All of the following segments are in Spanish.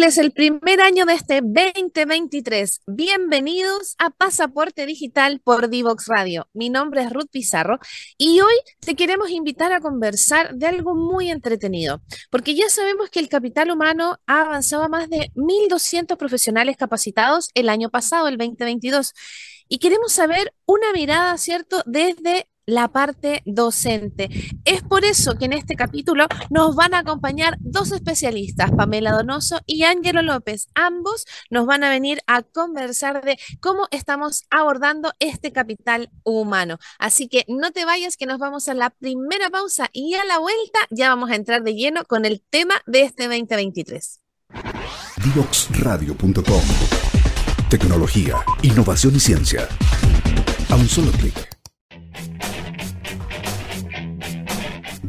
Miércoles, el primer año de este 2023. Bienvenidos a Pasaporte Digital por Divox Radio. Mi nombre es Ruth Pizarro y hoy te queremos invitar a conversar de algo muy entretenido, porque ya sabemos que el capital humano ha avanzado a más de 1.200 profesionales capacitados el año pasado, el 2022. Y queremos saber una mirada, ¿cierto?, desde la parte docente. Es por eso que en este capítulo nos van a acompañar dos especialistas, Pamela Donoso y Ángelo López. Ambos nos van a venir a conversar de cómo estamos abordando este capital humano. Así que no te vayas, que nos vamos a la primera pausa y a la vuelta ya vamos a entrar de lleno con el tema de este 2023. Divoxradio.com Tecnología, innovación y ciencia. A un solo clic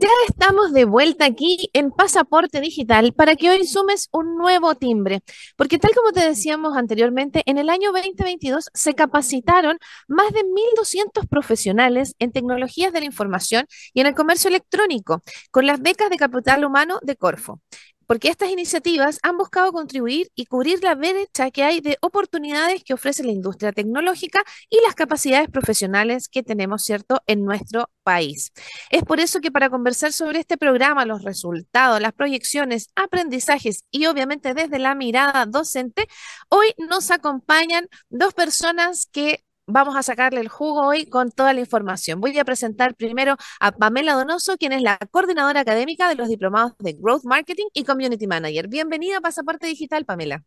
Ya estamos de vuelta aquí en Pasaporte Digital para que hoy sumes un nuevo timbre, porque tal como te decíamos anteriormente, en el año 2022 se capacitaron más de 1.200 profesionales en tecnologías de la información y en el comercio electrónico con las becas de capital humano de Corfo porque estas iniciativas han buscado contribuir y cubrir la brecha que hay de oportunidades que ofrece la industria tecnológica y las capacidades profesionales que tenemos, ¿cierto?, en nuestro país. Es por eso que para conversar sobre este programa, los resultados, las proyecciones, aprendizajes y obviamente desde la mirada docente, hoy nos acompañan dos personas que vamos a sacarle el jugo hoy con toda la información. Voy a presentar primero a Pamela Donoso, quien es la coordinadora académica de los diplomados de Growth Marketing y Community Manager. Bienvenida a Pasaporte Digital, Pamela.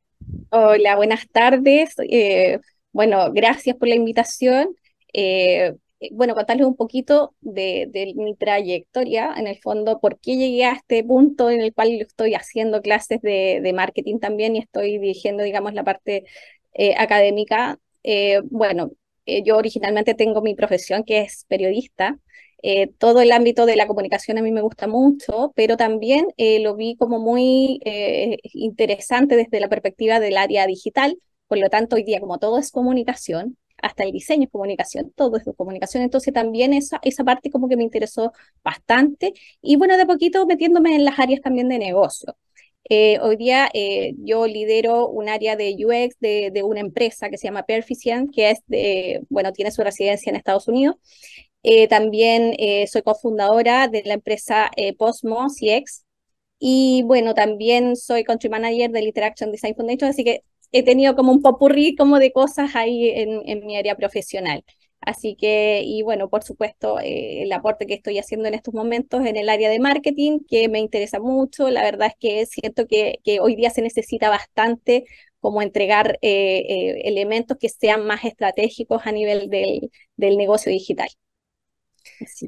Hola, buenas tardes. Eh, bueno, gracias por la invitación. Eh, bueno, contarles un poquito de, mi trayectoria, en el fondo, por qué llegué a este punto en el cual estoy haciendo clases de, marketing también y estoy dirigiendo, digamos, la parte eh, académica. bueno, eh, yo originalmente tengo mi profesión que es periodista. Eh, todo el ámbito de la comunicación a mí me gusta mucho, pero también eh, lo vi como muy interesante desde la perspectiva del área digital. Por lo tanto, hoy día como todo es comunicación, hasta el diseño es comunicación, todo es comunicación. Entonces también esa, esa parte como que me interesó bastante. Y bueno, de poquito metiéndome en las áreas también de negocio. Eh, hoy día eh, yo lidero un área de UX de, una empresa que se llama Perficient, que es de, bueno, tiene su residencia en Estados Unidos. Eh, también soy cofundadora de la empresa Postmo CX. Y bueno, también soy country manager del Interaction Design Foundation, así que he tenido como un popurrí como de cosas ahí en, en mi área profesional. Así que, y bueno, por supuesto, eh, el aporte que estoy haciendo en estos momentos en el área de marketing, que me interesa mucho. La verdad es que siento que, hoy día se necesita bastante como entregar eh, eh, elementos que sean más estratégicos a nivel del, del negocio digital.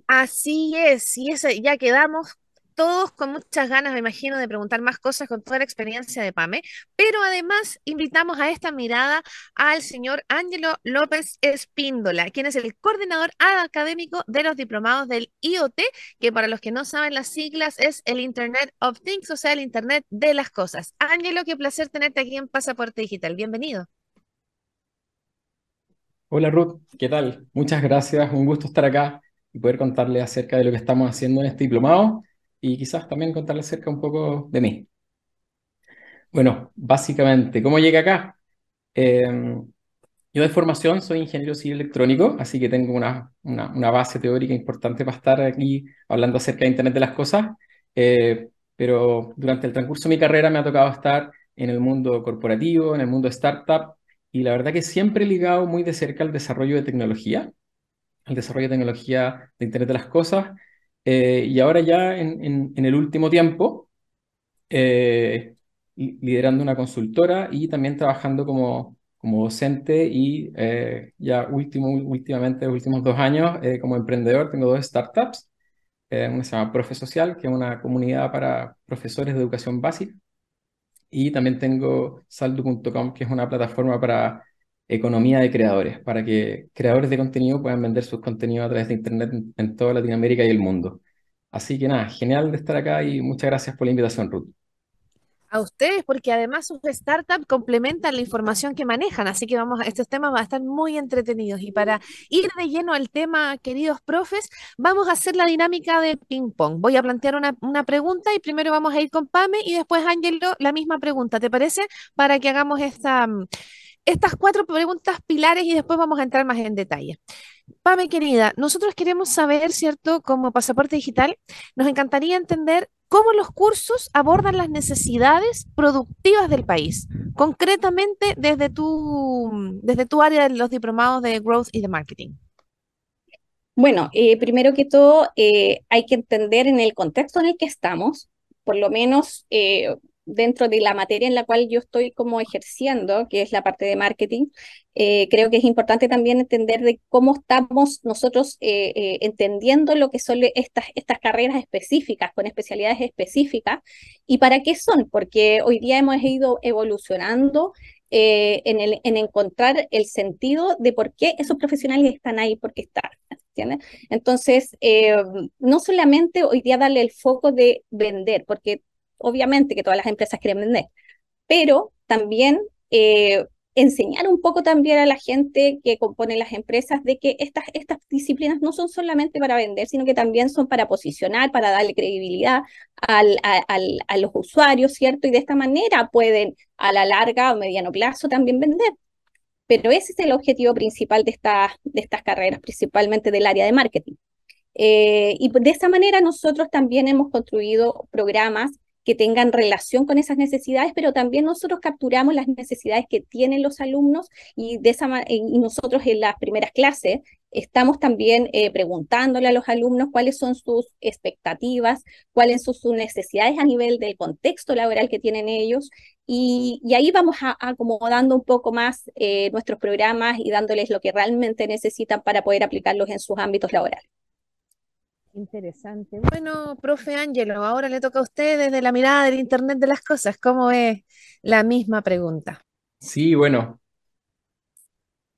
Así es, y eso, ya quedamos todos con muchas ganas, me imagino, de preguntar más cosas con toda la experiencia de PAME, pero además invitamos a esta mirada al señor Ángelo López Espíndola, quien es el coordinador académico de los diplomados del IoT, que para los que no saben las siglas es el Internet of Things, o sea, el Internet de las cosas. Ángelo, qué placer tenerte aquí en Pasaporte Digital. Bienvenido. Hola Ruth, ¿qué tal? Muchas gracias, un gusto estar acá y poder contarle acerca de lo que estamos haciendo en este diplomado y quizás también contarle acerca un poco de mí. Bueno, básicamente, ¿cómo llegué acá? Em, yo de formación soy ingeniero civil electrónico, así que tengo una, una, base teórica importante para estar aquí hablando acerca de Internet de las Cosas, eh, pero durante el transcurso de mi carrera me ha tocado estar en el mundo corporativo, en el mundo startup, y la verdad que siempre he ligado muy de cerca al desarrollo de tecnología, al desarrollo de tecnología de Internet de las Cosas, eh, y ahora ya en, el último tiempo, eh, liderando una consultora y también trabajando como, como docente y eh, ya último, últimamente, los últimos dos años, como emprendedor, tengo dos startups. una se llama Profe Social, que es una comunidad para profesores de educación básica. Y también tengo saldo.com, que es una plataforma para economía de creadores, para que creadores de contenido puedan vender sus contenidos a través de Internet en, toda Latinoamérica y el mundo. Así que nada, genial de estar acá y muchas gracias por la invitación, Ruth. A ustedes, porque además sus startups complementan la información que manejan, así que vamos estos temas van a estar muy entretenidos. Y para ir de lleno al tema, queridos profes, vamos a hacer la dinámica de ping-pong. Voy a plantear una, una, pregunta y primero vamos a ir con Pame y después, Ángelo, la misma pregunta, ¿te parece? Para que hagamos esta, estas cuatro preguntas pilares y después vamos a entrar más en detalle. Pame, querida, nosotros queremos saber, ¿cierto? Como pasaporte digital, nos encantaría entender cómo los cursos abordan las necesidades productivas del país, concretamente desde tu, desde tu área de los diplomados de Growth y de Marketing. Bueno, eh, primero que todo, eh, hay que entender en el contexto en el que estamos, por lo menos eh, dentro de la materia en la cual yo estoy como ejerciendo, que es la parte de marketing, eh, creo que es importante también entender de cómo estamos nosotros eh, eh, entendiendo lo que son estas, estas carreras específicas, con especialidades específicas, y para qué son, porque hoy día hemos ido evolucionando en, el, en encontrar el sentido de por qué esos profesionales están ahí, por qué están. Entonces, no solamente hoy día darle el foco de vender, porque obviamente que todas las empresas quieren vender, pero también eh, enseñar un poco también a la gente que compone las empresas de que estas, estas disciplinas no son solamente para vender, sino que también son para posicionar, para darle credibilidad al, a los usuarios, ¿cierto? Y de esta manera pueden a la larga o mediano plazo también vender. Pero ese es el objetivo principal de, esta, de estas carreras, principalmente del área de marketing. Eh, y de esa manera nosotros también hemos construido programas que tengan relación con esas necesidades, pero también nosotros capturamos las necesidades que tienen los alumnos y, nosotros en las primeras clases estamos también eh, preguntándole a los alumnos cuáles son sus expectativas, cuáles son sus necesidades a nivel del contexto laboral que tienen ellos y, ahí vamos a, acomodando un poco más eh, nuestros programas y dándoles lo que realmente necesitan para poder aplicarlos en sus ámbitos laborales. Interesante. Bueno, profe Ángelo, ahora le toca a usted desde la mirada del Internet de las cosas. ¿Cómo es la misma pregunta? Sí, bueno,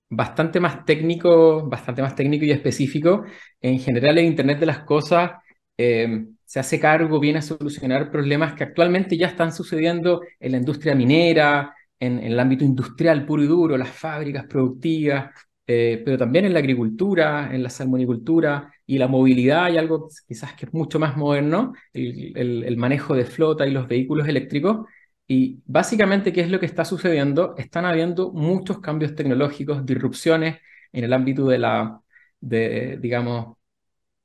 bastante más técnico, bastante más técnico y específico. En general, el Internet de las cosas eh, se hace cargo, viene a solucionar problemas que actualmente ya están sucediendo en la industria minera, en el ámbito industrial puro y duro, las fábricas productivas, eh, pero también en la agricultura, en la salmonicultura y la movilidad, hay algo quizás que es mucho más moderno, el, manejo de flota y los vehículos eléctricos. Y básicamente, ¿qué es lo que está sucediendo? Están habiendo muchos cambios tecnológicos, disrupciones en el ámbito de la, de, digamos,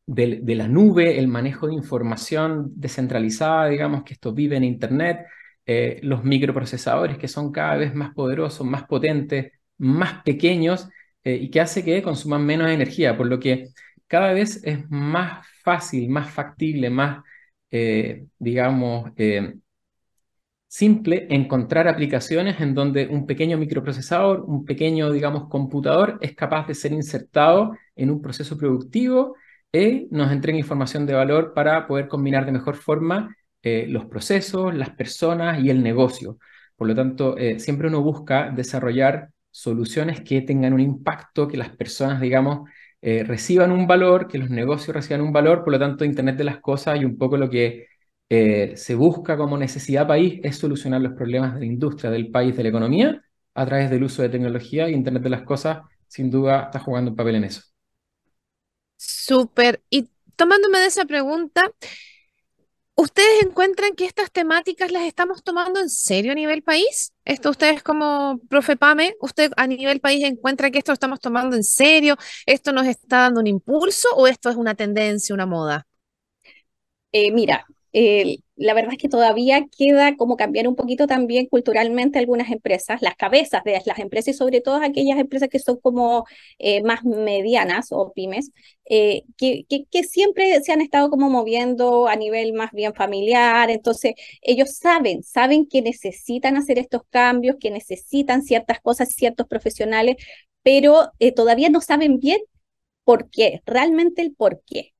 de, la nube, el manejo de información descentralizada, digamos, que esto vive en Internet, eh, los microprocesadores que son cada vez más poderosos, más potentes, más pequeños eh, y que hace que consuman menos energía, por lo que cada vez es más fácil, más factible, más, eh, digamos, eh, simple encontrar aplicaciones en donde un pequeño microprocesador, un pequeño, digamos, computador es capaz de ser insertado en un proceso productivo y nos entrega información de valor para poder combinar de mejor forma los procesos, las personas y el negocio. Por lo tanto, siempre uno busca desarrollar soluciones que tengan un impacto, que las personas, digamos, eh, reciban un valor, que los negocios reciban un valor, por lo tanto, Internet de las Cosas y un poco lo que eh, se busca como necesidad país es solucionar los problemas de la industria, del país, de la economía, a través del uso de tecnología y Internet de las Cosas, sin duda, está jugando un papel en eso. Súper. Y tomándome de esa pregunta, ¿Ustedes encuentran que estas temáticas las estamos tomando en serio a nivel país? Esto ustedes como profe Pame, ¿usted a nivel país encuentra que esto lo estamos tomando en serio? ¿Esto nos está dando un impulso o esto es una tendencia, una moda? Eh, mira, la verdad es que todavía queda como cambiar un poquito también culturalmente algunas empresas, las cabezas de las empresas y sobre todo aquellas empresas que son como eh, más medianas o pymes, eh, que, siempre se han estado como moviendo a nivel más bien familiar, entonces ellos saben, saben que necesitan hacer estos cambios, que necesitan ciertas cosas, ciertos profesionales, pero eh, todavía no saben bien por qué, realmente el por qué.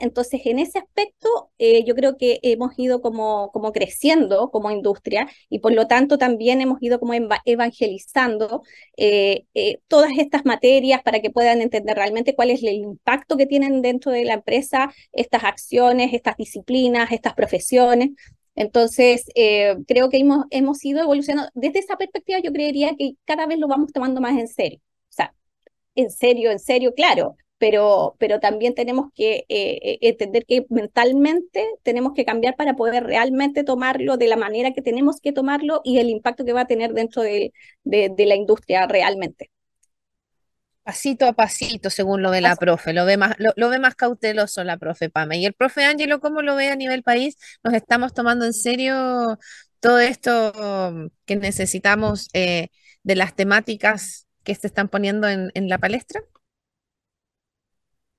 Entonces, en ese aspecto, eh, yo creo que hemos ido como creciendo como industria y por lo tanto también hemos ido como evangelizando eh, eh, todas estas materias para que puedan entender realmente cuál es el impacto que tienen dentro de la empresa estas acciones, estas disciplinas, estas profesiones. Entonces, creo que hemos, hemos ido evolucionando. Desde esa perspectiva, yo creería que cada vez lo vamos tomando más en serio. O sea, en serio, en serio, claro pero, pero también tenemos que eh, eh, entender que mentalmente tenemos que cambiar para poder realmente tomarlo de la manera que tenemos que tomarlo y el impacto que va a tener dentro de, de, la industria realmente. Pasito a pasito, según lo ve la profe, lo ve más, lo, ve más cauteloso la profe Pame. Y el profe Ángelo, ¿cómo lo ve a nivel país? ¿Nos estamos tomando en serio todo esto que necesitamos eh, de las temáticas que se están poniendo en, en la palestra?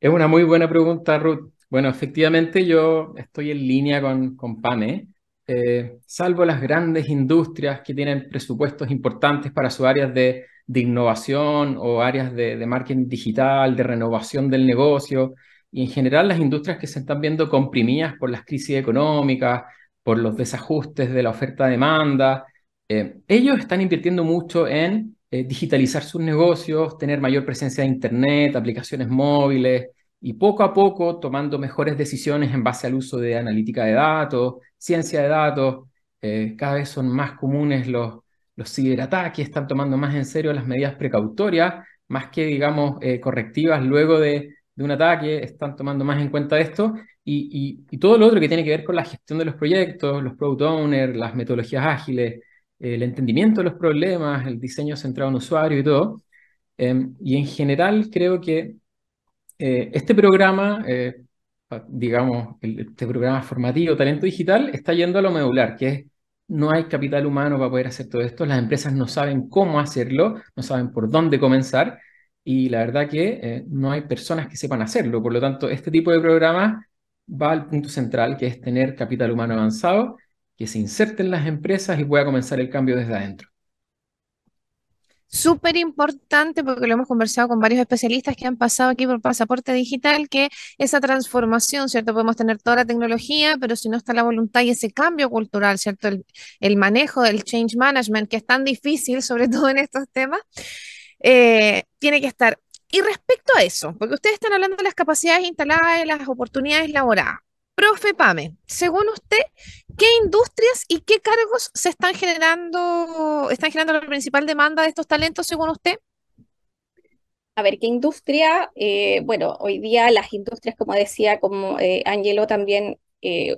Es una muy buena pregunta, Ruth. Bueno, efectivamente yo estoy en línea con, con PAME, eh, salvo las grandes industrias que tienen presupuestos importantes para sus áreas de, innovación o áreas de, de, marketing digital, de renovación del negocio, y en general las industrias que se están viendo comprimidas por las crisis económicas, por los desajustes de la oferta-demanda, eh, ellos están invirtiendo mucho en eh, digitalizar sus negocios, tener mayor presencia de Internet, aplicaciones móviles y poco a poco tomando mejores decisiones en base al uso de analítica de datos, ciencia de datos. Eh, cada vez son más comunes los, los ciberataques, están tomando más en serio las medidas precautorias, más que, digamos, eh, correctivas luego de, de, un ataque, están tomando más en cuenta esto. Y, y, todo lo otro que tiene que ver con la gestión de los proyectos, los product owners, las metodologías ágiles, el entendimiento de los problemas, el diseño centrado en usuario y todo. Em, y en general creo que eh, este programa, eh, digamos, este programa formativo Talento Digital está yendo a lo medular, que es no hay capital humano para poder hacer todo esto, las empresas no saben cómo hacerlo, no saben por dónde comenzar y la verdad que eh, no hay personas que sepan hacerlo. Por lo tanto, este tipo de programa va al punto central, que es tener capital humano avanzado que se inserte en las empresas y pueda comenzar el cambio desde adentro. Súper importante porque lo hemos conversado con varios especialistas que han pasado aquí por pasaporte digital, que esa transformación, ¿cierto? Podemos tener toda la tecnología, pero si no está la voluntad y ese cambio cultural, ¿cierto? El, manejo del change management, que es tan difícil, sobre todo en estos temas, eh, tiene que estar. Y respecto a eso, porque ustedes están hablando de las capacidades instaladas y las oportunidades laborales. Profe Pame, según usted, ¿qué industrias y qué cargos se están generando, están generando la principal demanda de estos talentos según usted? A ver, ¿qué industria? Eh, bueno, hoy día las industrias, como decía, como eh, Angelo también eh,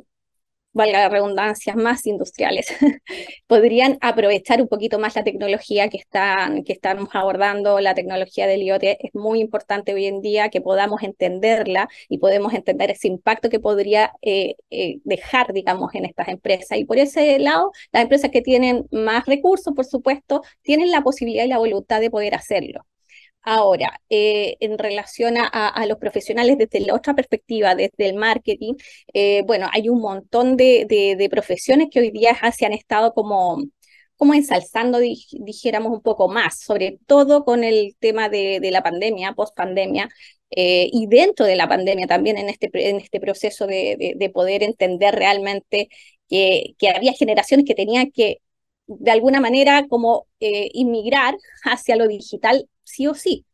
valga la redundancia, más industriales, podrían aprovechar un poquito más la tecnología que, están, que estamos abordando, la tecnología del IoT. Es muy importante hoy en día que podamos entenderla y podemos entender ese impacto que podría eh, eh, dejar, digamos, en estas empresas. Y por ese lado, las empresas que tienen más recursos, por supuesto, tienen la posibilidad y la voluntad de poder hacerlo. Ahora, eh, en relación a, los profesionales desde la otra perspectiva, desde el marketing, eh, bueno, hay un montón de, profesiones que hoy día se han estado como, como ensalzando, dijéramos, un poco más, sobre todo con el tema de, la pandemia, post pandemia, eh, y dentro de la pandemia también en este, en este proceso de, poder entender realmente que, que había generaciones que tenían que de alguna manera como inmigrar hacia lo digital sí o sí.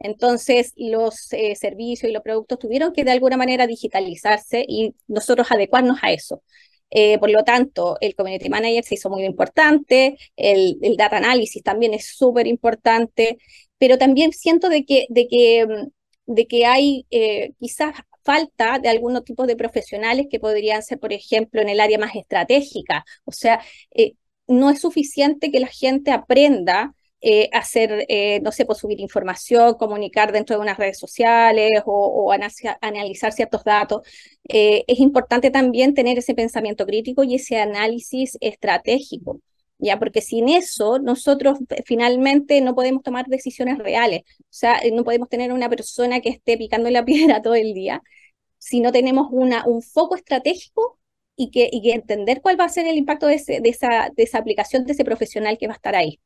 Entonces, los eh, servicios y los productos tuvieron que de alguna manera digitalizarse y nosotros adecuarnos a eso. Eh, por lo tanto, el Community Manager se hizo muy importante, el, Data Analysis también es súper importante, pero también siento de que, de que, mm, de que hay eh, quizás falta de algunos tipos de profesionales que podrían ser, por ejemplo, en el área más estratégica. O sea, no es suficiente que la gente aprenda eh, hacer, eh, no sé, pues subir información, comunicar dentro de unas redes sociales o, analizar ciertos datos. Eh, es importante también tener ese pensamiento crítico y ese análisis estratégico. ¿Ya? Porque sin eso nosotros finalmente no podemos tomar decisiones reales. O sea, no podemos tener una persona que esté picando la piedra todo el día si no tenemos una, un foco estratégico y que, y entender cuál va a ser el impacto de, esa, de esa aplicación de ese profesional que va a estar ahí.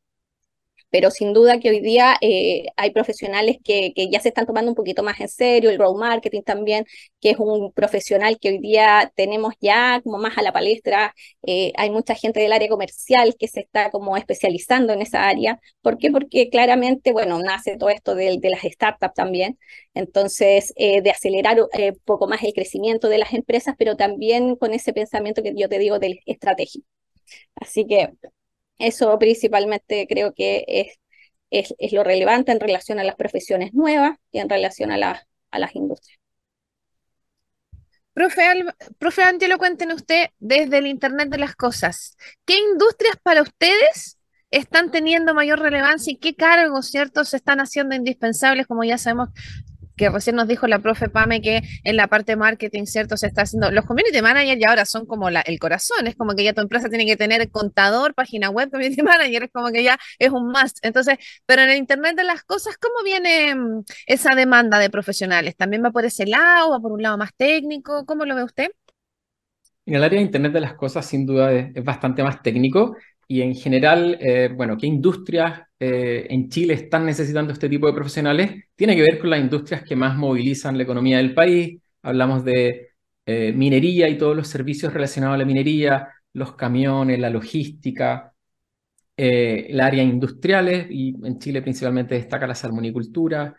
Pero sin duda que hoy día eh, hay profesionales que, que, ya se están tomando un poquito más en serio, el road marketing también, que es un profesional que hoy día tenemos ya como más a la palestra, eh, hay mucha gente del área comercial que se está como especializando en esa área, ¿por qué? Porque claramente, bueno, nace todo esto de, de las startups también, entonces eh, de acelerar un poco más el crecimiento de las empresas, pero también con ese pensamiento que yo te digo del estratégico. Así que eso principalmente creo que es, es, es, lo relevante en relación a las profesiones nuevas y en relación a, la, a las industrias. Profe, profe Angelo, cuéntenos usted desde el Internet de las Cosas, ¿qué industrias para ustedes están teniendo mayor relevancia y qué cargos, cierto, se están haciendo indispensables, como ya sabemos que recién nos dijo la profe Pame que en la parte marketing, ¿cierto? Se está haciendo, los community managers ya ahora son como el corazón, es como que ya tu empresa tiene que tener contador, página web, community manager, es como que ya es un must. Entonces, pero en el Internet de las cosas, ¿cómo viene mm, esa demanda de profesionales? ¿También va por ese lado, va por un lado más técnico? ¿Cómo lo ve usted? En el área de Internet de las cosas, sin duda, es, bastante más técnico y en general, eh, bueno, ¿qué industrias eh, en Chile están necesitando este tipo de profesionales tiene que ver con las industrias que más movilizan la economía del país. Hablamos de eh, minería y todos los servicios relacionados a la minería, los camiones, la logística, eh, el área industriales, y en Chile principalmente destaca la salmonicultura,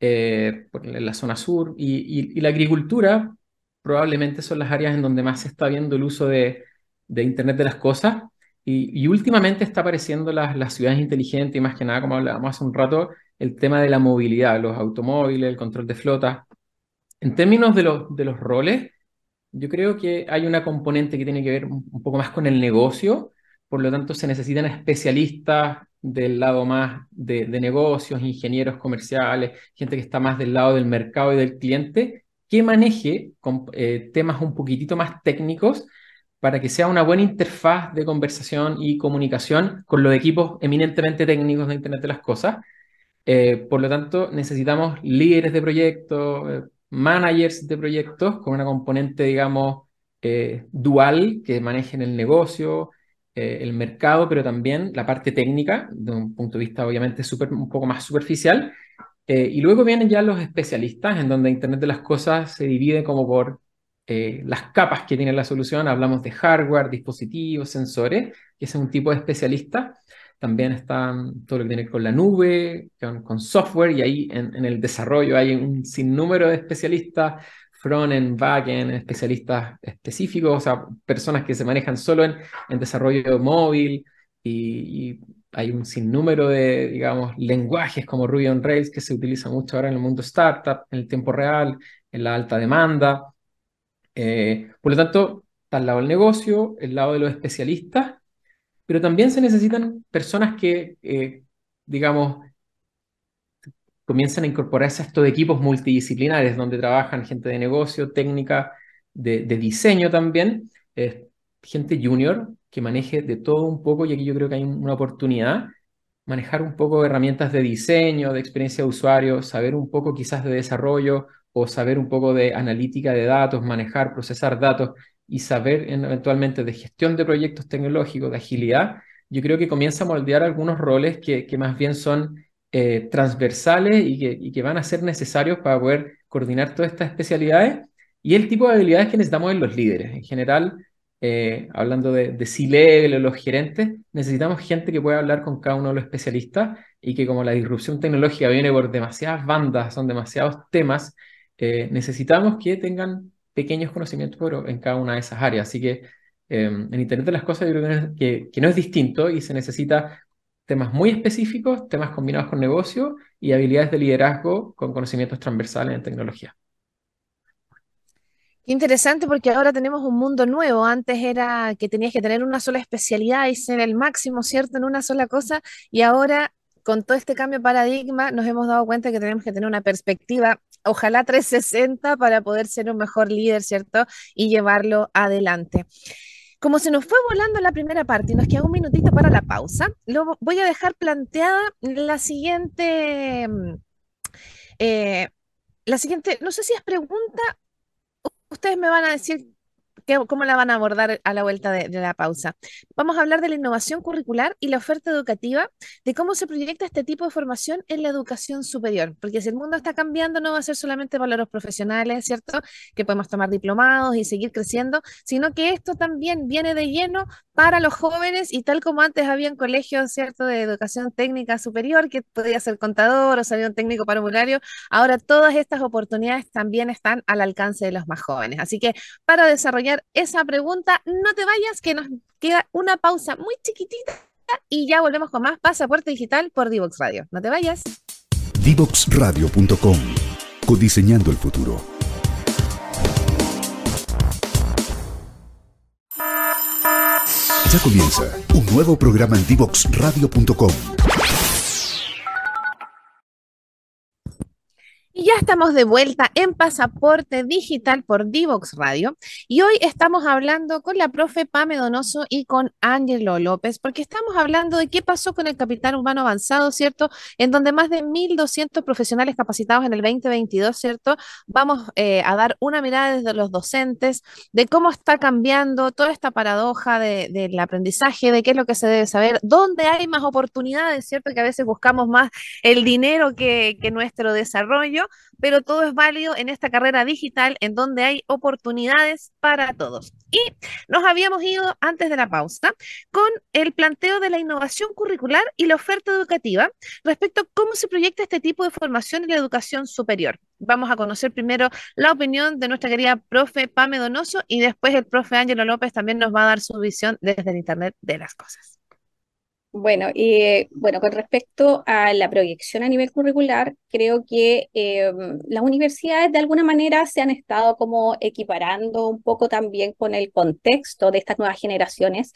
en la zona sur, y, la agricultura probablemente son las áreas en donde más se está viendo el uso de Internet de las Cosas. Y, últimamente está apareciendo las, las ciudades inteligentes y más que nada, como hablábamos hace un rato, el tema de la movilidad, los automóviles, el control de flota. En términos de los, roles, yo creo que hay una componente que tiene que ver un poco más con el negocio, por lo tanto se necesitan especialistas del lado más de, de negocios, ingenieros comerciales, gente que está más del lado del mercado y del cliente, que maneje con, eh, temas un poquitito más técnicos para que sea una buena interfaz de conversación y comunicación con los equipos eminentemente técnicos de Internet de las Cosas. Eh, por lo tanto, necesitamos líderes de proyectos, eh, managers de proyectos con una componente, digamos, eh, dual que manejen el negocio, el mercado, pero también la parte técnica, de un punto de vista obviamente un poco más superficial. y luego vienen ya los especialistas, en donde Internet de las Cosas se divide como por eh, las capas que tiene la solución, hablamos de hardware, dispositivos, sensores, que es un tipo de especialista. También están todo lo que tiene con la nube, con, software, y ahí en, el desarrollo hay un sinnúmero de especialistas, front-end, back-end, especialistas específicos, o sea, personas que se manejan solo en, en desarrollo móvil, y, y, hay un sinnúmero de, digamos, lenguajes como Ruby on Rails que se utiliza mucho ahora en el mundo startup, en el tiempo real, en la alta demanda. Eh, por lo tanto, está el lado del negocio, el lado de los especialistas, pero también se necesitan personas que, eh, digamos, comienzan a incorporarse a estos equipos multidisciplinares donde trabajan gente de negocio, técnica, de, diseño también, gente junior que maneje de todo un poco, y aquí yo creo que hay una oportunidad, manejar un poco herramientas de diseño, de experiencia de usuario, saber un poco quizás de desarrollo o saber un poco de analítica de datos, manejar, procesar datos y saber eventualmente de gestión de proyectos tecnológicos, de agilidad, yo creo que comienza a moldear algunos roles que, que más bien son eh, transversales y que, y que, van a ser necesarios para poder coordinar todas estas especialidades y el tipo de habilidades que necesitamos en los líderes. En general, eh, hablando de, de C-level o los gerentes, necesitamos gente que pueda hablar con cada uno de los especialistas y que como la disrupción tecnológica viene por demasiadas bandas, son demasiados temas, eh, necesitamos que tengan pequeños conocimientos en cada una de esas áreas. Así que em, en Internet de las Cosas yo creo que, que, no es distinto y se necesita temas muy específicos, temas combinados con negocio y habilidades de liderazgo con conocimientos transversales en tecnología. Interesante porque ahora tenemos un mundo nuevo. Antes era que tenías que tener una sola especialidad y ser el máximo, ¿cierto? En una sola cosa. Y ahora, con todo este cambio de paradigma, nos hemos dado cuenta que tenemos que tener una perspectiva ojalá 360 para poder ser un mejor líder, ¿cierto? Y llevarlo adelante. Como se nos fue volando la primera parte y nos queda un minutito para la pausa, lo voy a dejar planteada la siguiente, eh, la siguiente, no sé si es pregunta, ustedes me van a decir ¿Cómo la van a abordar a la vuelta de, la pausa? Vamos a hablar de la innovación curricular y la oferta educativa, de cómo se proyecta este tipo de formación en la educación superior, porque si el mundo está cambiando no va a ser solamente para los profesionales, ¿cierto? Que podemos tomar diplomados y seguir creciendo, sino que esto también viene de lleno para los jóvenes y tal como antes habían colegios, ¿cierto?, de educación técnica superior, que podía ser contador o salir un técnico parvulario, ahora todas estas oportunidades también están al alcance de los más jóvenes. Así que para desarrollar esa pregunta, no te vayas, que nos queda una pausa muy chiquitita y ya volvemos con más Pasaporte Digital por Divox Radio. No te vayas. Divoxradio.com Codiseñando el futuro. Ya comienza un nuevo programa en Divoxradio.com Y ya estamos de vuelta en Pasaporte Digital por Divox Radio. Y hoy estamos hablando con la profe Pame Donoso y con Ángelo López, porque estamos hablando de qué pasó con el capital humano avanzado, ¿cierto? En donde más de 1.200 profesionales capacitados en el 2022, ¿cierto? Vamos eh, a dar una mirada desde los docentes de cómo está cambiando toda esta paradoja de, del aprendizaje, de qué es lo que se debe saber, dónde hay más oportunidades, ¿cierto? Que a veces buscamos más el dinero que nuestro desarrollo pero todo es válido en esta carrera digital en donde hay oportunidades para todos. Y nos habíamos ido antes de la pausa con el planteo de la innovación curricular y la oferta educativa respecto a cómo se proyecta este tipo de formación en la educación superior. Vamos a conocer primero la opinión de nuestra querida profe Pame Donoso y después el profe Ángelo López también nos va a dar su visión desde el Internet de las cosas. Bueno, y bueno, con respecto a la proyección a nivel curricular, creo que eh, las universidades de alguna manera se han estado como equiparando un poco también con el contexto de estas nuevas generaciones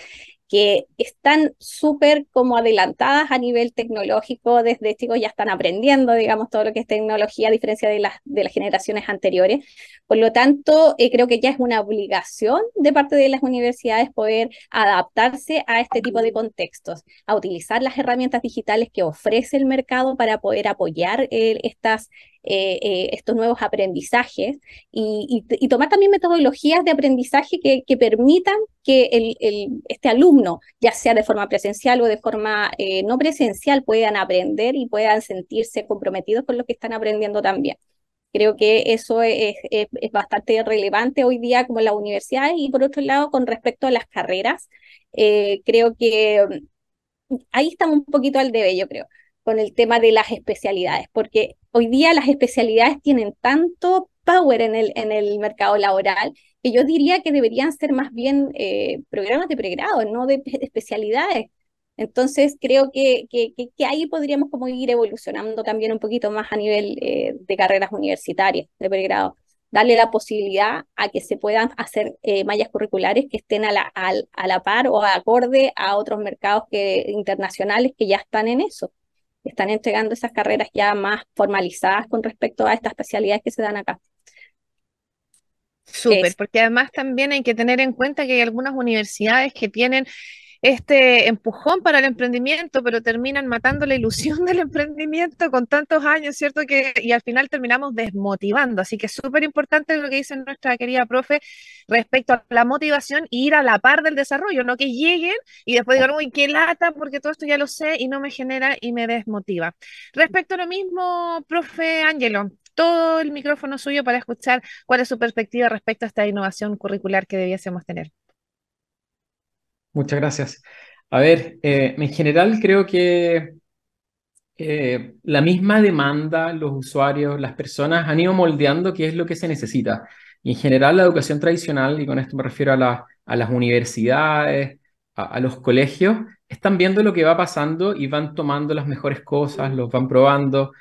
que están súper como adelantadas a nivel tecnológico, desde chicos ya están aprendiendo, digamos, todo lo que es tecnología, a diferencia de las, de las generaciones anteriores. Por lo tanto, eh, creo que ya es una obligación de parte de las universidades poder adaptarse a este tipo de contextos, a utilizar las herramientas digitales que ofrece el mercado para poder apoyar eh, estas eh, eh, estos nuevos aprendizajes y, tomar también metodologías de aprendizaje que, permitan que el, este alumno, ya sea de forma presencial o de forma eh, no presencial, puedan aprender y puedan sentirse comprometidos con lo que están aprendiendo también. Creo que eso es, bastante relevante hoy día como la universidad y por otro lado, con respecto a las carreras, creo que mm, ahí estamos un poquito al debe, yo creo con el tema de las especialidades, porque hoy día las especialidades tienen tanto power en el, en el mercado laboral que yo diría que deberían ser más bien eh, programas de pregrado, no de especialidades. Entonces creo que, que, ahí podríamos como ir evolucionando también un poquito más a nivel eh, de carreras universitarias, de pregrado. Darle la posibilidad a que se puedan hacer eh, mallas curriculares que estén a la, a la par o acorde a otros mercados que, internacionales que ya están en eso están entregando esas carreras ya más formalizadas con respecto a estas especialidades que se dan acá. Súper, porque además también hay que tener en cuenta que hay algunas universidades que tienen este empujón para el emprendimiento, pero terminan matando la ilusión del emprendimiento con tantos años, ¿cierto? Que, y al final terminamos desmotivando. Así que es súper importante lo que dice nuestra querida profe respecto a la motivación y ir a la par del desarrollo, no que lleguen y después digan, uy, qué lata, porque todo esto ya lo sé y no me genera y me desmotiva. Respecto a lo mismo, profe Ángelo, todo el micrófono suyo para escuchar cuál es su perspectiva respecto a esta innovación curricular que debiésemos tener. Muchas gracias. A ver, eh, en general creo que eh, la misma demanda, los usuarios, las personas han ido moldeando qué es lo que se necesita. Y en general la educación tradicional, y con esto me refiero a, a las universidades, a, los colegios, están viendo lo que va pasando y van tomando las mejores cosas, los van probando.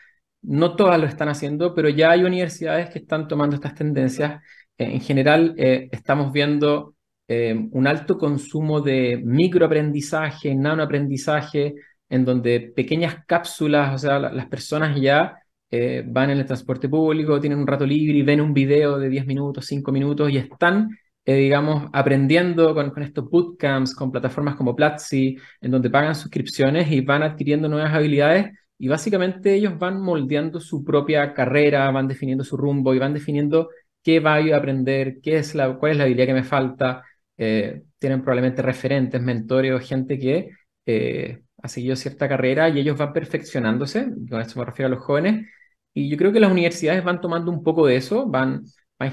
No todas lo están haciendo, pero ya hay universidades que están tomando estas tendencias. en general, eh, estamos viendo eh, un alto consumo de microaprendizaje, nanoaprendizaje, en donde pequeñas cápsulas, o sea, las personas ya eh, van en el transporte público, tienen un rato libre y ven un video de 10 minutos, 5 minutos y están, eh, digamos, aprendiendo con, estos bootcamps, con plataformas como Platzi, en donde pagan suscripciones y van adquiriendo nuevas habilidades y básicamente ellos van moldeando su propia carrera, van definiendo su rumbo y van definiendo qué va a aprender, qué es la, cuál es la habilidad que me falta. Eh, tienen probablemente referentes, mentores o gente que eh, ha seguido cierta carrera y ellos van perfeccionándose, con esto me refiero a los jóvenes, y yo creo que las universidades van tomando un poco de eso, van,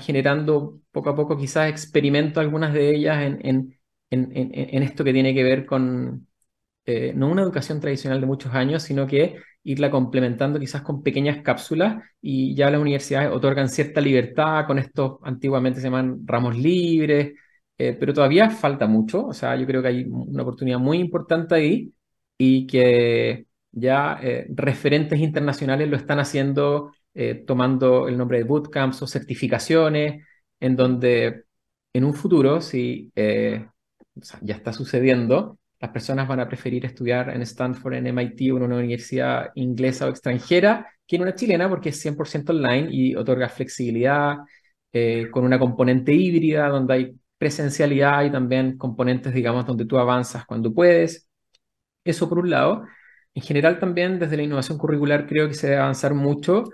generando poco a poco quizás experimentos algunas de ellas en esto que tiene que ver con, eh, no una educación tradicional de muchos años, sino que irla complementando quizás con pequeñas cápsulas y ya las universidades otorgan cierta libertad con estos, antiguamente se llaman ramos libres, eh, pero todavía falta mucho, o sea, yo creo que hay una oportunidad muy importante ahí y que ya eh, referentes internacionales lo están haciendo tomando el nombre de bootcamps o certificaciones, en donde en un futuro, si ya está sucediendo, las personas van a preferir estudiar en Stanford, en MIT o en una universidad inglesa o extranjera que en una chilena porque es 100% online y otorga flexibilidad eh, con una componente híbrida donde hay presencialidad y también componentes, digamos, donde tú avanzas cuando puedes. Eso por un lado. En general también desde la innovación curricular creo que se debe avanzar mucho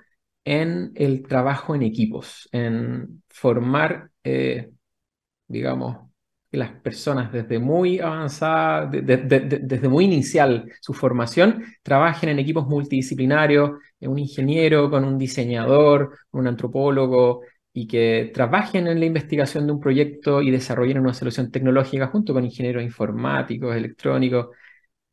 en el trabajo en equipos, en formar, eh, digamos, las personas desde muy avanzada, desde muy inicial su formación, trabajen en equipos multidisciplinarios, un ingeniero con un diseñador, un antropólogo, y que trabajen en la investigación de un proyecto y desarrollen una solución tecnológica junto con ingenieros informáticos, electrónicos.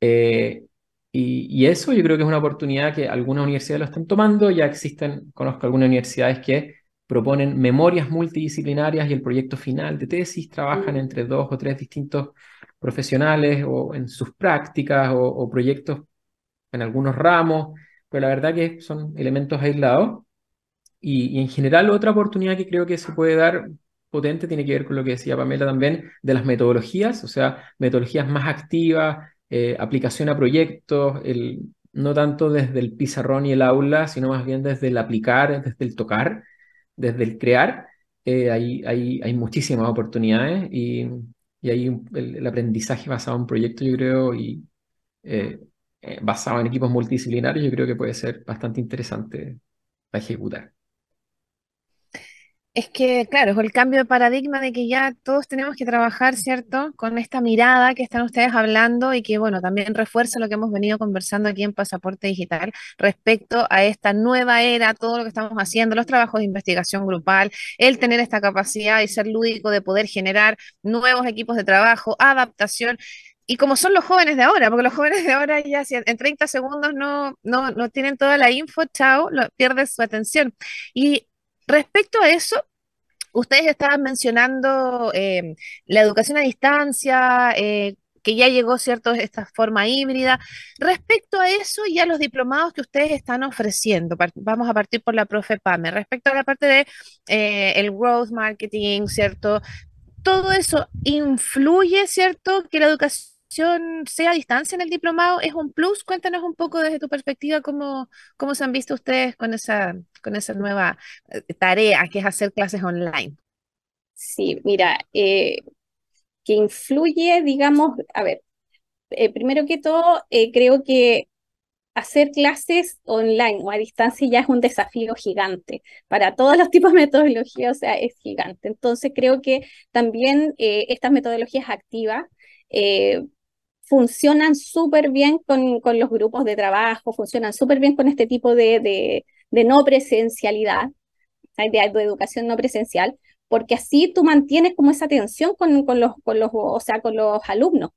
Eh, y, y, eso yo creo que es una oportunidad que algunas universidades lo están tomando, ya existen, conozco algunas universidades que proponen memorias multidisciplinarias y el proyecto final de tesis trabajan mm. entre dos o tres distintos profesionales o en sus prácticas o, proyectos en algunos ramos, pero la verdad que son elementos aislados. Y, en general otra oportunidad que creo que se puede dar potente tiene que ver con lo que decía Pamela también de las metodologías, o sea, metodologías más activas, eh, aplicación a proyectos, el, no tanto desde el pizarrón y el aula, sino más bien desde el aplicar, desde el tocar desde el crear, eh, hay, hay, hay, muchísimas oportunidades y, y hay el, aprendizaje basado en proyectos, yo creo, y eh, basado en equipos multidisciplinarios, yo creo que puede ser bastante interesante para ejecutar. Es que, claro, es el cambio de paradigma de que ya todos tenemos que trabajar, ¿cierto? Con esta mirada que están ustedes hablando y que, bueno, también refuerza lo que hemos venido conversando aquí en Pasaporte Digital respecto a esta nueva era, todo lo que estamos haciendo, los trabajos de investigación grupal, el tener esta capacidad y ser lúdico de poder generar nuevos equipos de trabajo, adaptación. Y como son los jóvenes de ahora, porque los jóvenes de ahora ya en 30 segundos no, no, no tienen toda la info, chao, lo, pierdes su atención. Y Respecto a eso, ustedes estaban mencionando eh, la educación a distancia, eh, que ya llegó, ¿cierto?, esta forma híbrida. Respecto a eso y a los diplomados que ustedes están ofreciendo, vamos a partir por la profe Pame, respecto a la parte de eh, el growth marketing, ¿cierto? Todo eso influye, ¿cierto?, que la educación sea a distancia en el diplomado es un plus. Cuéntanos un poco desde tu perspectiva cómo, cómo se han visto ustedes con esa, con esa nueva eh, tarea que es hacer clases online. Sí, mira, eh, que influye, digamos, a ver, eh, primero que todo, creo que hacer clases online o a distancia ya es un desafío gigante para todos los tipos de metodología, o sea, es gigante. Entonces creo que también estas metodologías activas funcionan súper bien con, con, los grupos de trabajo, funcionan súper bien con este tipo de, de, no presencialidad, de, educación no presencial, porque así tú mantienes como esa tensión con, con los, con los, o sea, con los alumnos.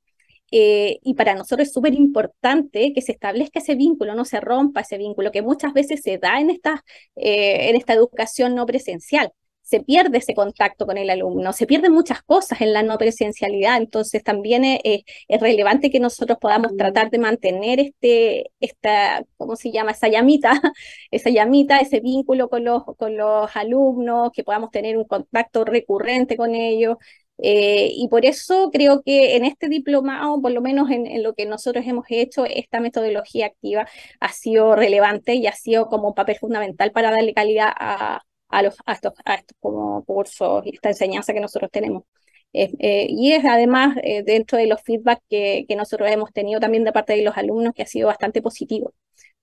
Eh, y para nosotros es súper importante que se establezca ese vínculo, no se rompa ese vínculo, que muchas veces se da en esta, eh, en esta educación no presencial se pierde ese contacto con el alumno, se pierden muchas cosas en la no presencialidad, entonces también es, relevante que nosotros podamos tratar de mantener este, esta, ¿cómo se llama? Esa llamita, esa llamita, ese vínculo con los, con los alumnos, que podamos tener un contacto recurrente con ellos. Eh, y por eso creo que en este diplomado, por lo menos en, en, lo que nosotros hemos hecho, esta metodología activa ha sido relevante y ha sido como un papel fundamental para darle calidad a, a, los, a, estos, a estos como cursos y esta enseñanza que nosotros tenemos. Eh, y es además eh, dentro de los feedback que, que, nosotros hemos tenido también de parte de los alumnos que ha sido bastante positivo. O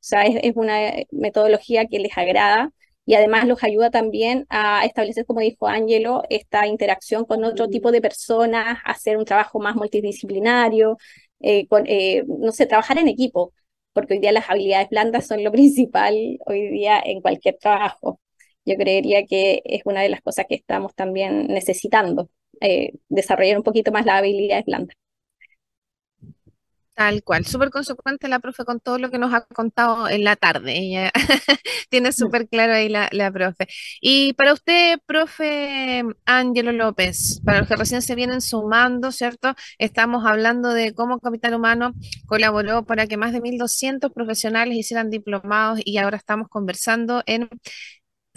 sea, es, es una metodología que les agrada y además los ayuda también a establecer, como dijo Ángelo, esta interacción con otro tipo de personas, hacer un trabajo más multidisciplinario, eh, con, eh, no sé, trabajar en equipo, porque hoy día las habilidades blandas son lo principal hoy día en cualquier trabajo. Yo creería que es una de las cosas que estamos también necesitando, eh, desarrollar un poquito más las habilidades blandas. Tal cual, súper consecuente la profe con todo lo que nos ha contado en la tarde. Ella tiene súper claro ahí la, la, profe. Y para usted, profe Ángelo López, para los que recién se vienen sumando, ¿cierto? Estamos hablando de cómo Capital Humano colaboró para que más de 1.200 profesionales hicieran diplomados y ahora estamos conversando en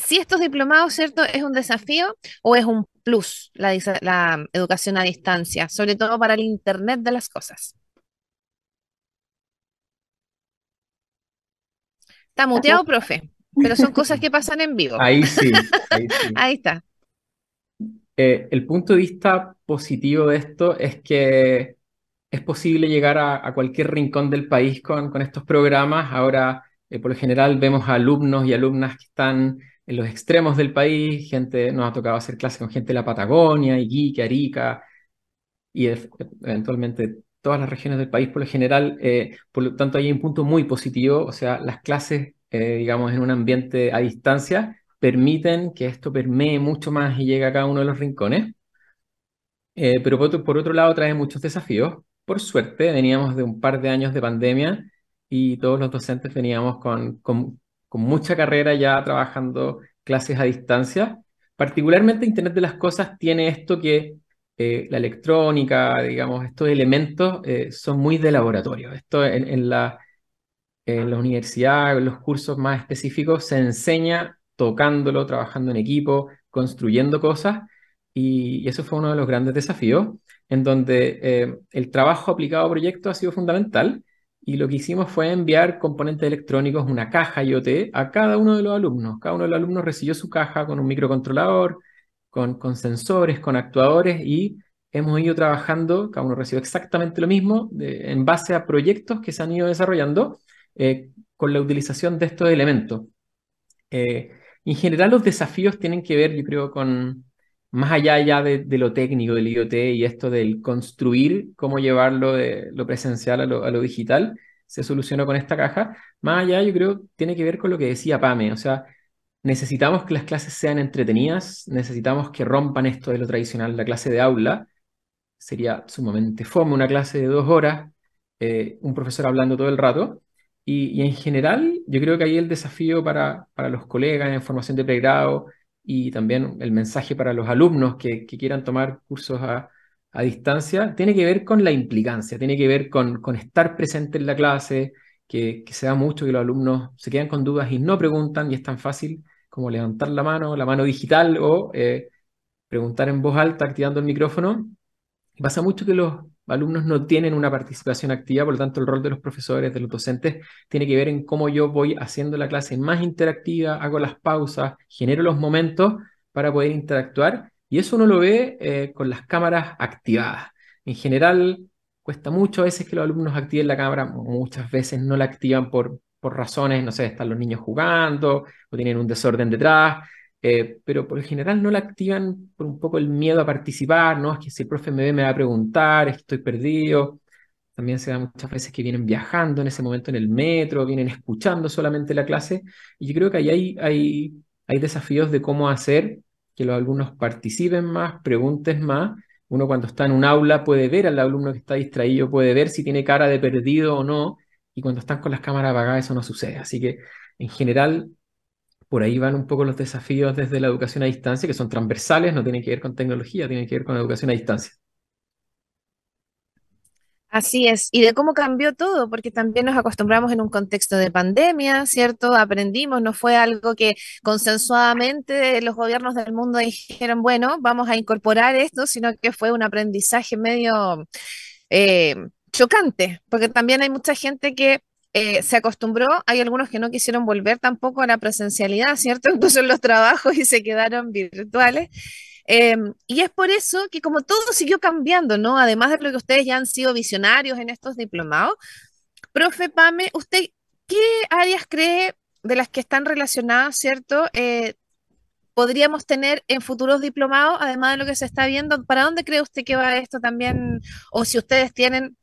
si estos diplomados, ¿cierto? ¿Es un desafío o es un plus la, la educación a distancia, sobre todo para el Internet de las cosas? Está muteado, profe, pero son cosas que pasan en vivo. Ahí sí, ahí sí. Ahí está. Eh, el punto de vista positivo de esto es que es posible llegar a, cualquier rincón del país con, con estos programas. Ahora, eh, por lo general, vemos alumnos y alumnas que están en los extremos del país. Gente, nos ha tocado hacer clases con gente de la Patagonia, Iquique, Arica, y eventualmente todas las regiones del país por lo general, eh, por lo tanto hay un punto muy positivo, o sea, las clases, eh, digamos, en un ambiente a distancia permiten que esto permee mucho más y llegue a cada uno de los rincones, eh, pero por otro, lado trae muchos desafíos. Por suerte, veníamos de un par de años de pandemia y todos los docentes veníamos con, con mucha carrera ya trabajando clases a distancia. Particularmente Internet de las Cosas tiene esto que eh, la electrónica, digamos, estos elementos eh, son muy de laboratorio. Esto en, la, en la universidad, en los cursos más específicos, se enseña tocándolo, trabajando en equipo, construyendo cosas, y, eso fue uno de los grandes desafíos, en donde eh, el trabajo aplicado a proyectos ha sido fundamental, y lo que hicimos fue enviar componentes electrónicos, una caja IoT, a cada uno de los alumnos. Cada uno de los alumnos recibió su caja con un microcontrolador, con, sensores, con actuadores y hemos ido trabajando, cada uno recibe exactamente lo mismo, en base a proyectos que se han ido desarrollando eh, con la utilización de estos elementos. Eh, en general los desafíos tienen que ver, yo creo, con más allá ya de, lo técnico del IoT y esto del construir, cómo llevarlo de lo presencial a lo, digital, se solucionó con esta caja. Más allá, yo creo, tiene que ver con lo que decía Pame, o sea, necesitamos que las clases sean entretenidas, necesitamos que rompan esto de lo tradicional, la clase de aula. Sería sumamente fome una clase de dos horas, eh, un profesor hablando todo el rato. Y, en general, yo creo que ahí el desafío para, para los colegas en formación de pregrado y también el mensaje para los alumnos que, quieran tomar cursos a, distancia, tiene que ver con la implicancia, tiene que ver con, con estar presente en la clase, que, se da mucho que los alumnos se quedan con dudas y no preguntan y es tan fácil como levantar la mano, la mano digital o eh, preguntar en voz alta activando el micrófono. Pasa mucho que los alumnos no tienen una participación activa, por lo tanto el rol de los profesores, de los docentes, tiene que ver en cómo yo voy haciendo la clase más interactiva, hago las pausas, genero los momentos para poder interactuar y eso uno lo ve eh, con las cámaras activadas. En general, cuesta mucho a veces que los alumnos activen la cámara, muchas veces no la activan por, por razones, no sé, están los niños jugando o tienen un desorden detrás, eh, pero por lo general no la activan por un poco el miedo a participar, ¿no? Es que si el profe me ve me va a preguntar, es que estoy perdido. También se da muchas veces que vienen viajando en ese momento en el metro, vienen escuchando solamente la clase, y yo creo que ahí hay, hay, hay desafíos de cómo hacer que los alumnos participen más, pregunten más. Uno cuando está en un aula puede ver al alumno que está distraído, puede ver si tiene cara de perdido o no, y cuando están con las cámaras apagadas eso no sucede. Así que en general por ahí van un poco los desafíos desde la educación a distancia, que son transversales, no tienen que ver con tecnología, tienen que ver con educación a distancia. Así es, y de cómo cambió todo, porque también nos acostumbramos en un contexto de pandemia, ¿cierto? Aprendimos, no fue algo que consensuadamente los gobiernos del mundo dijeron, bueno, vamos a incorporar esto, sino que fue un aprendizaje medio eh, chocante, porque también hay mucha gente que eh, se acostumbró, hay algunos que no quisieron volver tampoco a la presencialidad, ¿cierto? Incluso en los trabajos y se quedaron virtuales. Em, y es por eso que como todo siguió cambiando, ¿no? Además de lo que ustedes ya han sido visionarios en estos diplomados, profe Pame, ¿usted qué áreas cree de las que están relacionadas, ¿cierto? Eh, podríamos tener en futuros diplomados, además de lo que se está viendo. ¿Para dónde cree usted que va esto también? O si ustedes tienen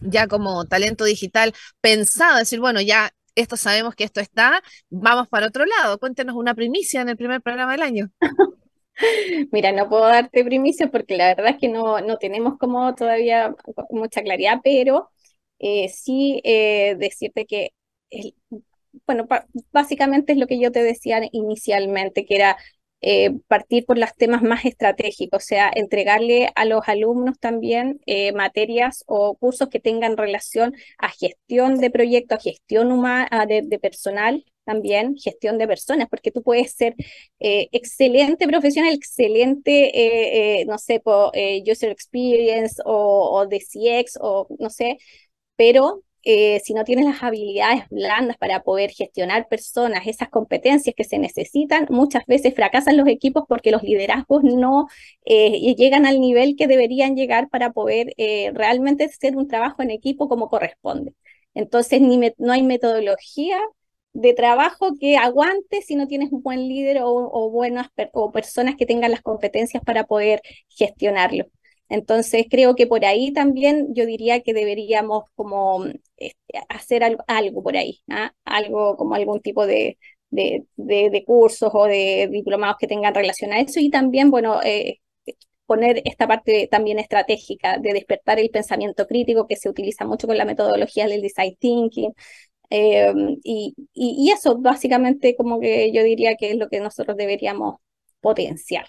ya como talento digital pensado, decir, bueno, ya esto sabemos que esto está, vamos para otro lado. Cuéntenos una primicia en el primer programa del año. Mira, no puedo darte primicia porque la verdad es que no, no tenemos como todavía mucha claridad, pero eh, sí eh, decirte que, bueno, básicamente es lo que yo te decía inicialmente, que era eh, partir por los temas más estratégicos, o sea, entregarle a los alumnos también eh, materias o cursos que tengan relación a gestión de proyectos, a gestión humana, de, personal también, gestión de personas, porque tú puedes ser eh, excelente profesional, excelente, no sé, por, user experience o, o de CX o no sé, pero eh, si no tienes las habilidades blandas para poder gestionar personas, esas competencias que se necesitan, muchas veces fracasan los equipos porque los liderazgos no eh, llegan al nivel que deberían llegar para poder eh, realmente hacer un trabajo en equipo como corresponde. Entonces, no hay metodología de trabajo que aguante si no tienes un buen líder o, o buenas o personas que tengan las competencias para poder gestionarlo. Entonces creo que por ahí también yo diría que deberíamos como este, hacer algo, por ahí, ¿ah? algo como algún tipo de, cursos o de diplomados que tengan relación a eso y también, bueno, eh, poner esta parte también estratégica de despertar el pensamiento crítico que se utiliza mucho con la metodología del design thinking. Eh, y, y, eso básicamente como que yo diría que es lo que nosotros deberíamos potenciar,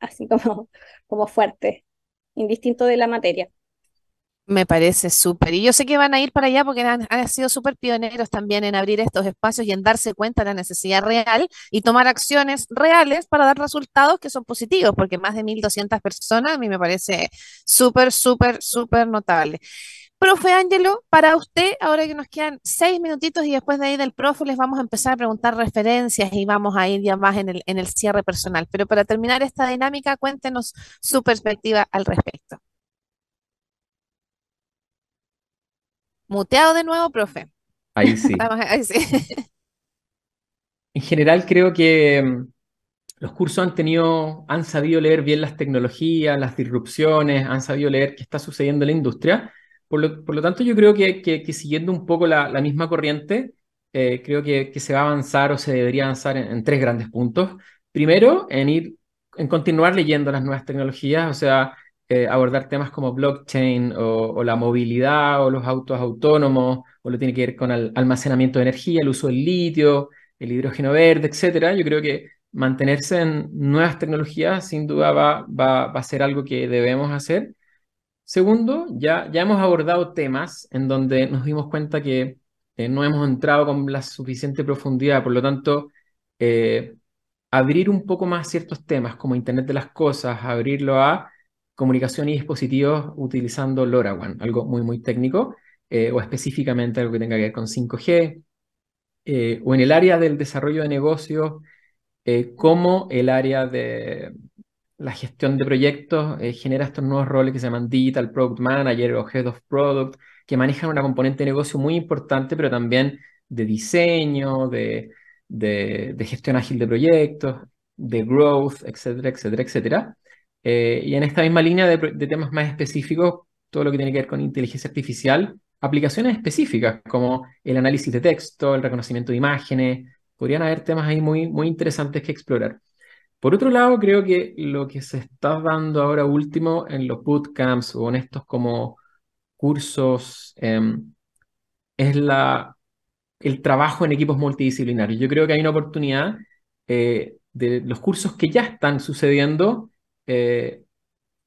así como, como fuerte indistinto de la materia. Me parece súper. Y yo sé que van a ir para allá porque han, sido súper pioneros también en abrir estos espacios y en darse cuenta de la necesidad real y tomar acciones reales para dar resultados que son positivos, porque más de 1.200 personas a mí me parece súper, súper, súper notable. Profe Ángelo, para usted, ahora que nos quedan seis minutitos y después de ahí del profe les vamos a empezar a preguntar referencias y vamos a ir ya más en el, en el cierre personal. Pero para terminar esta dinámica, cuéntenos su perspectiva al respecto. Muteado de nuevo, profe. Ahí sí. Ahí sí. En general creo que mm, los cursos han tenido, han sabido leer bien las tecnologías, las disrupciones, han sabido leer qué está sucediendo en la industria por lo, tanto, yo creo que, siguiendo un poco la, misma corriente, eh, creo que, se va a avanzar o se debería avanzar en, tres grandes puntos. Primero, en ir, en continuar leyendo las nuevas tecnologías, o sea, eh, abordar temas como blockchain o, la movilidad o los autos autónomos, o lo tiene que ver con el almacenamiento de energía, el uso del litio, el hidrógeno verde, etcétera. Yo creo que mantenerse en nuevas tecnologías sin duda va a ser algo que debemos hacer. Segundo, ya, ya hemos abordado temas en donde nos dimos cuenta que eh, no hemos entrado con la suficiente profundidad, por lo tanto, eh, abrir un poco más ciertos temas como Internet de las Cosas, abrirlo a comunicación y dispositivos utilizando LoRaWAN, algo muy, muy técnico, eh, o específicamente algo que tenga que ver con 5G, o en el área del desarrollo de negocios, como el área de, la gestión de proyectos eh, genera estos nuevos roles que se llaman Digital Product Manager o Head of Product, que manejan una componente de negocio muy importante, pero también de diseño, de, de, gestión ágil de proyectos, de growth, etcétera, etcétera, etcétera. Eh, y en esta misma línea de, de, temas más específicos, todo lo que tiene que ver con inteligencia artificial, aplicaciones específicas como el análisis de texto, el reconocimiento de imágenes, podrían haber temas ahí muy, muy interesantes que explorar. Por otro lado, creo que lo que se está dando ahora último en los bootcamps o en estos como cursos em, es la, el trabajo en equipos multidisciplinarios. Yo creo que hay una oportunidad eh, de los cursos que ya están sucediendo, eh,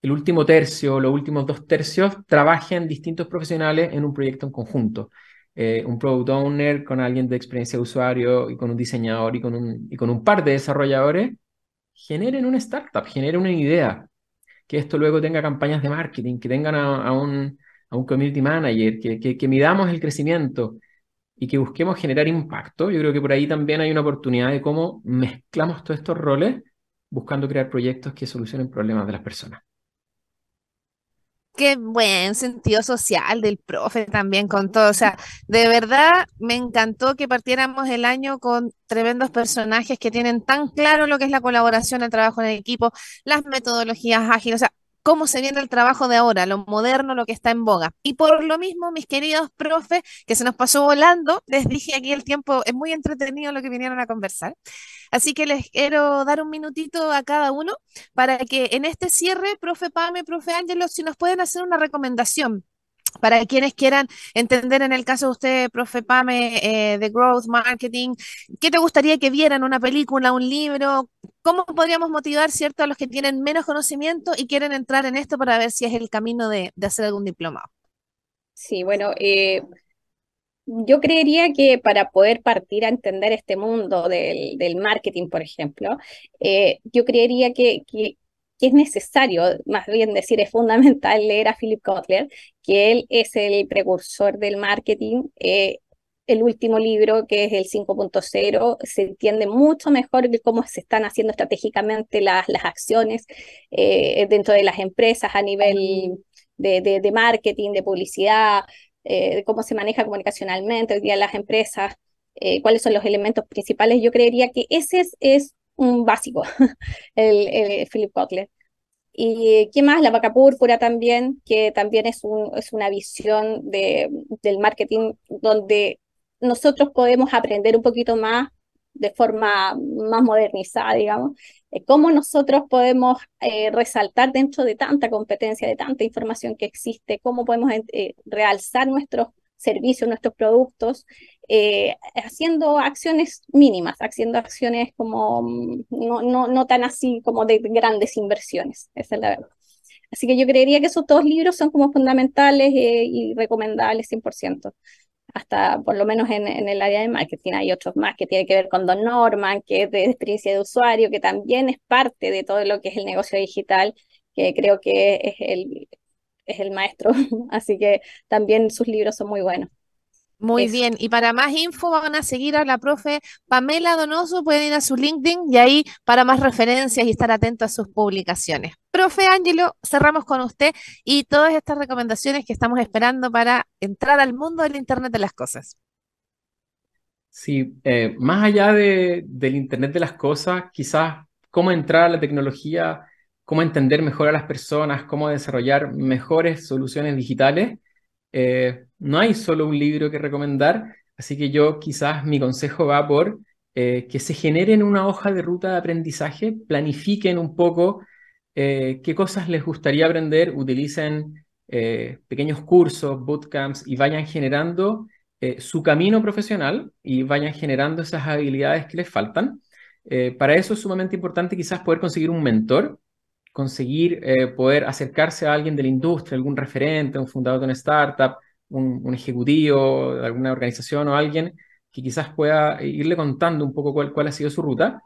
el último tercio, los últimos dos tercios, trabajen distintos profesionales en un proyecto en conjunto. Eh, un product owner con alguien de experiencia de usuario y con un diseñador y con un, y con un par de desarrolladores generen una startup, generen una idea, que esto luego tenga campañas de marketing, que tengan a, un, a un, community manager, que, que, midamos el crecimiento y que busquemos generar impacto. Yo creo que por ahí también hay una oportunidad de cómo mezclamos todos estos roles buscando crear proyectos que solucionen problemas de las personas. Qué buen sentido social del profe también con todo. O sea, de verdad me encantó que partiéramos el año con tremendos personajes que tienen tan claro lo que es la colaboración, el trabajo en el equipo, las metodologías ágiles. O sea, cómo se viene el trabajo de ahora, lo moderno, lo que está en boga. Y por lo mismo, mis queridos profes, que se nos pasó volando, les dije aquí el tiempo, es muy entretenido lo que vinieron a conversar. Así que les quiero dar un minutito a cada uno para que en este cierre, profe Pame, profe Ángelo, si nos pueden hacer una recomendación para quienes quieran entender en el caso de usted, profe Pame, eh, de Growth Marketing, ¿qué te gustaría que vieran? ¿Una película, un libro? ¿Cómo podríamos motivar, cierto, a los que tienen menos conocimiento y quieren entrar en esto para ver si es el camino de, hacer algún diplomado? Sí, bueno, eh, yo creería que para poder partir a entender este mundo del, marketing, por ejemplo, eh, yo creería que, que, es necesario, más bien decir, es fundamental leer a Philip Kotler, que él es el precursor del marketing. Eh, el último libro, que es el 5.0, se entiende mucho mejor cómo se están haciendo estratégicamente las, las acciones eh, dentro de las empresas a nivel de, de, marketing, de publicidad, eh, de cómo se maneja comunicacionalmente hoy día las empresas, cuáles son los elementos principales. Yo creería que ese es, es un básico, el, Philip Kotler. ¿Y qué más? La vaca púrpura también, que también es, un, es una visión de, del marketing donde nosotros podemos aprender un poquito más de forma más modernizada, digamos, cómo nosotros podemos eh, resaltar dentro de tanta competencia, de tanta información que existe, cómo podemos eh, realzar nuestros servicios, nuestros productos, eh, haciendo acciones mínimas, haciendo acciones como mm, no, no, no tan así como de grandes inversiones, esa es la verdad. Así que yo creería que esos dos libros son como fundamentales eh, y recomendables 100%, hasta por lo menos en, en, el área de marketing. Hay otros más que tienen que ver con Don Norman, que es de experiencia de usuario, que también es parte de todo lo que es el negocio digital, que creo que es el, es el maestro, así que también sus libros son muy buenos. Muy bien, y para más info van a seguir a la profe Pamela Donoso, pueden ir a su LinkedIn y ahí para más referencias y estar atentos a sus publicaciones. Profe Ángelo, cerramos con usted y todas estas recomendaciones que estamos esperando para entrar al mundo del Internet de las Cosas. Sí, eh, más allá de, del Internet de las Cosas, quizás cómo entrar a la tecnología cómo entender mejor a las personas, cómo desarrollar mejores soluciones digitales, eh, no hay solo un libro que recomendar, así que yo quizás mi consejo va por eh, que se generen una hoja de ruta de aprendizaje, planifiquen un poco eh, qué cosas les gustaría aprender, utilicen pequeños cursos, bootcamps y vayan generando su camino profesional y vayan generando esas habilidades que les faltan. para eso es sumamente importante quizás poder conseguir un mentor conseguir eh, poder acercarse a alguien de la industria, algún referente, un fundador de una startup, un, ejecutivo de alguna organización o alguien que quizás pueda irle contando un poco cuál, ha sido su ruta.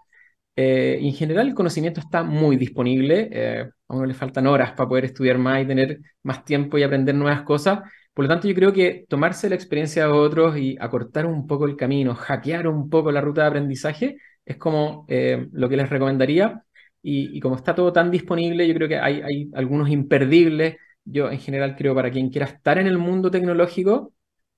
Eh, en general, el conocimiento está muy disponible. Eh, a uno le faltan horas para poder estudiar más y tener más tiempo y aprender nuevas cosas. Por lo tanto, yo creo que tomarse la experiencia de otros y acortar un poco el camino, hackear un poco la ruta de aprendizaje, es como lo que les recomendaría y, como está todo tan disponible, yo creo que hay, algunos imperdibles. Yo en general creo para quien quiera estar en el mundo tecnológico,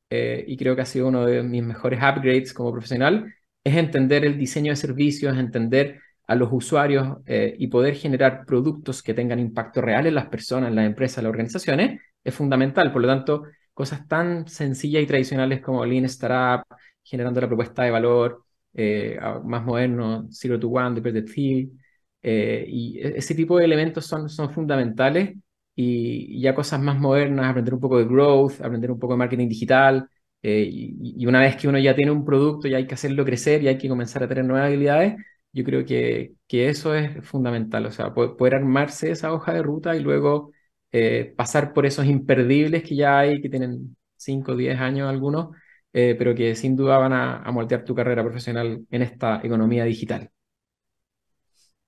eh, y creo que ha sido uno de mis mejores upgrades como profesional, es entender el diseño de servicios, entender a los usuarios eh, y poder generar productos que tengan impacto real en las personas, en las empresas, en las organizaciones, es fundamental. Por lo tanto, cosas tan sencillas y tradicionales como Lean Startup, generando la propuesta de valor, eh, más moderno, Zero to One, The Thief, eh, y e-, ese tipo de elementos son, son fundamentales y, ya cosas más modernas, aprender un poco de growth, aprender un poco de marketing digital. Eh, y, una vez que uno ya tiene un producto y hay que hacerlo crecer y hay que comenzar a tener nuevas habilidades, yo creo que, que eso es fundamental. O sea, poder, armarse esa hoja de ruta y luego eh, pasar por esos imperdibles que ya hay, que tienen 5 o 10 años algunos, pero que sin duda van a, a moldear tu carrera profesional en esta economía digital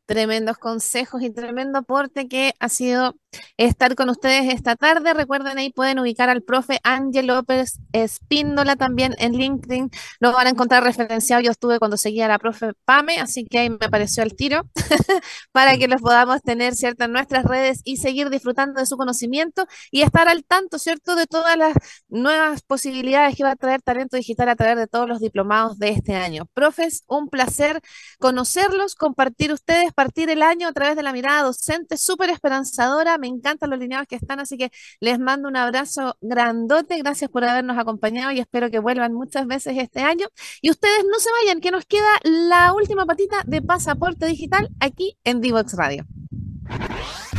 tremendos consejos y tremendo aporte que ha sido estar con ustedes esta tarde. Recuerden ahí pueden ubicar al profe Ángel López Espíndola también en LinkedIn. Lo van a encontrar referenciado. Yo estuve cuando seguía a la profe Pame, así que ahí me apareció el tiro para que los podamos tener, ¿cierto?, en nuestras redes y seguir disfrutando de su conocimiento y estar al tanto, ¿cierto?, de todas las nuevas posibilidades que va a traer Talento Digital a través de todos los diplomados de este año. Profes, un placer conocerlos, compartir ustedes, partir el año a través de la mirada docente, súper esperanzadora. Me encantan los lineados que están, así que les mando un abrazo grandote. Gracias por habernos acompañado y espero que vuelvan muchas veces este año. Y ustedes no se vayan, que nos queda la última patita de pasaporte digital aquí en Divox Radio.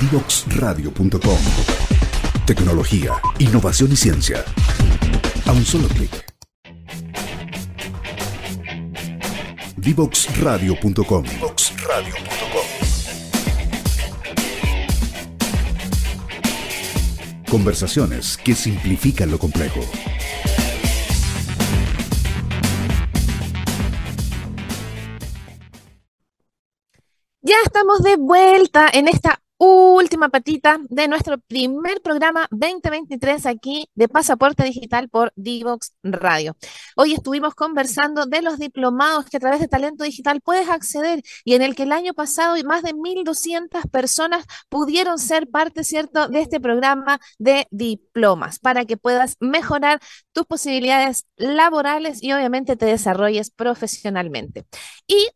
Divoxradio.com Tecnología, innovación y ciencia. A un solo clic. Divoxradio.com Conversaciones que simplifican lo complejo. Ya estamos de vuelta en esta última patita de nuestro primer programa 2023 aquí de Pasaporte Digital por Divox Radio. Hoy estuvimos conversando de los diplomados que a través de Talento Digital puedes acceder y en el que el año pasado más de 1.200 personas pudieron ser parte, ¿cierto?, de este programa de diplomas para que puedas mejorar tus posibilidades laborales y obviamente te desarrolles profesionalmente. Y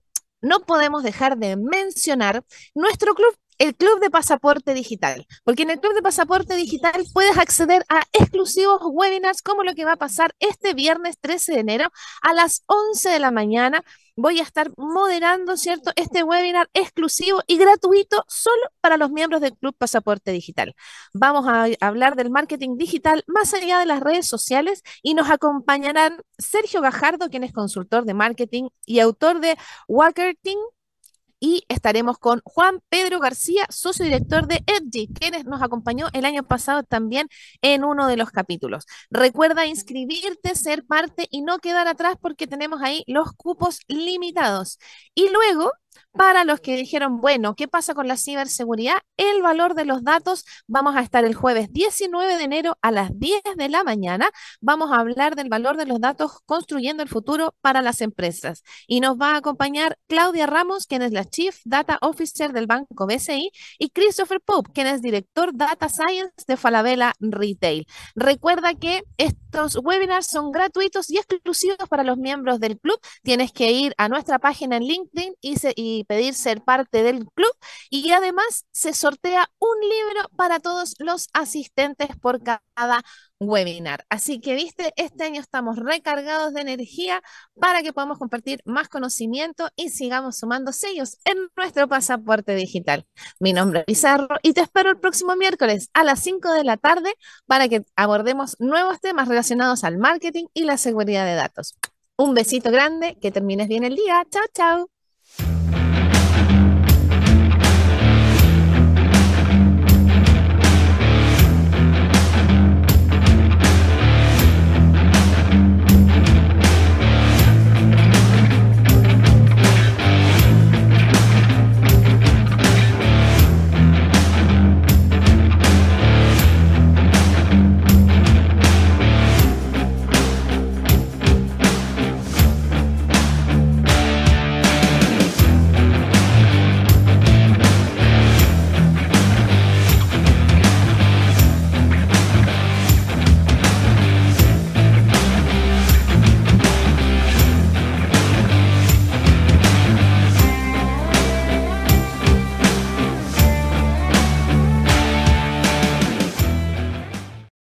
no podemos dejar de mencionar nuestro club el Club de Pasaporte Digital, porque en el Club de Pasaporte Digital puedes acceder a exclusivos webinars como lo que va a pasar este viernes 13 de enero a las 11 de la mañana. Voy a estar moderando, ¿cierto? Este webinar exclusivo y gratuito solo para los miembros del Club Pasaporte Digital. Vamos a hablar del marketing digital más allá de las redes sociales y nos acompañarán Sergio Gajardo, quien es consultor de marketing y autor de Walkerting y estaremos con Juan Pedro García, socio director de Edgy, quien nos acompañó el año pasado también en uno de los capítulos. Recuerda inscribirte, ser parte y no quedar atrás porque tenemos ahí los cupos limitados. Y luego para los que dijeron, bueno, ¿qué pasa con la ciberseguridad? El valor de los datos, vamos a estar el jueves 19 de enero a las 10 de la mañana. Vamos a hablar del valor de los datos construyendo el futuro para las empresas. Y nos va a acompañar Claudia Ramos, quien es la Chief Data Officer del Banco BCI, y Christopher Pope, quien es director Data Science de Falabella Retail. Recuerda que estos webinars son gratuitos y exclusivos para los miembros del club. Tienes que ir a nuestra página en LinkedIn y, se, y pedir ser parte del club y además se sortea un libro para todos los asistentes por cada webinar. Así que, viste, este año estamos recargados de energía para que podamos compartir más conocimiento y sigamos sumando sellos en nuestro pasaporte digital. Mi nombre es Pizarro y te espero el próximo miércoles a las 5 de la tarde para que abordemos nuevos temas relacionados al marketing y la seguridad de datos. Un besito grande, que termines bien el día. Chao, chao.